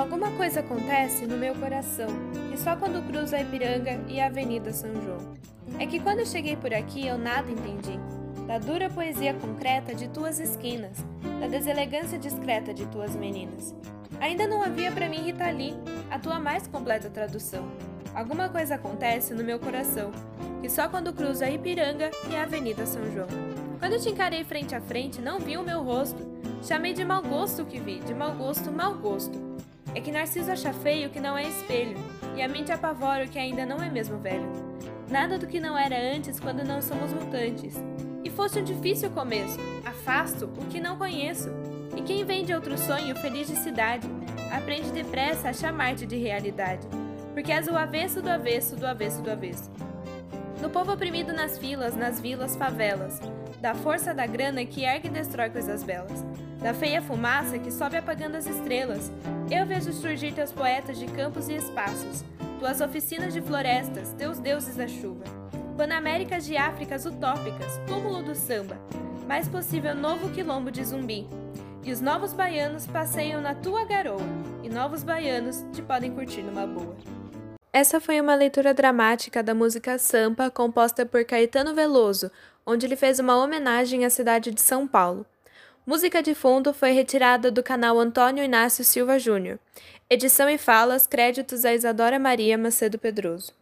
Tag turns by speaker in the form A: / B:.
A: Alguma coisa acontece no meu coração, que só quando cruzo a Ipiranga e a Avenida São João. É que quando cheguei por aqui eu nada entendi. Da dura poesia concreta de tuas esquinas, da deselegância discreta de tuas meninas. Ainda não havia para mim Rita a tua mais completa tradução. Alguma coisa acontece no meu coração, que só quando cruzo a Ipiranga e a Avenida São João. Quando te encarei frente a frente, não vi o meu rosto. Chamei de mau gosto o que vi, de mau gosto, mau gosto. É que Narciso acha feio o que não é espelho, e a mente apavora o que ainda não é mesmo velho. Nada do que não era antes quando não somos mutantes. E fosse um difícil começo, afasto o que não conheço. E quem vem de outro sonho, feliz de cidade, aprende depressa a chamar-te de realidade. Porque és o avesso do avesso do avesso do avesso. Do povo oprimido nas filas, nas vilas, favelas, da força da grana que ergue e destrói coisas belas da feia fumaça que sobe apagando as estrelas. Eu vejo surgir teus poetas de campos e espaços, tuas oficinas de florestas, teus deuses da chuva. Panaméricas de Áfricas utópicas, túmulo do samba, mais possível novo quilombo de zumbi. E os novos baianos passeiam na tua garoa, e novos baianos te podem curtir numa boa. Essa foi uma leitura dramática da música Sampa, composta por Caetano Veloso, onde ele fez uma homenagem à cidade de São Paulo. Música de fundo foi retirada do canal Antônio Inácio Silva Júnior. Edição e falas, créditos a Isadora Maria Macedo Pedroso.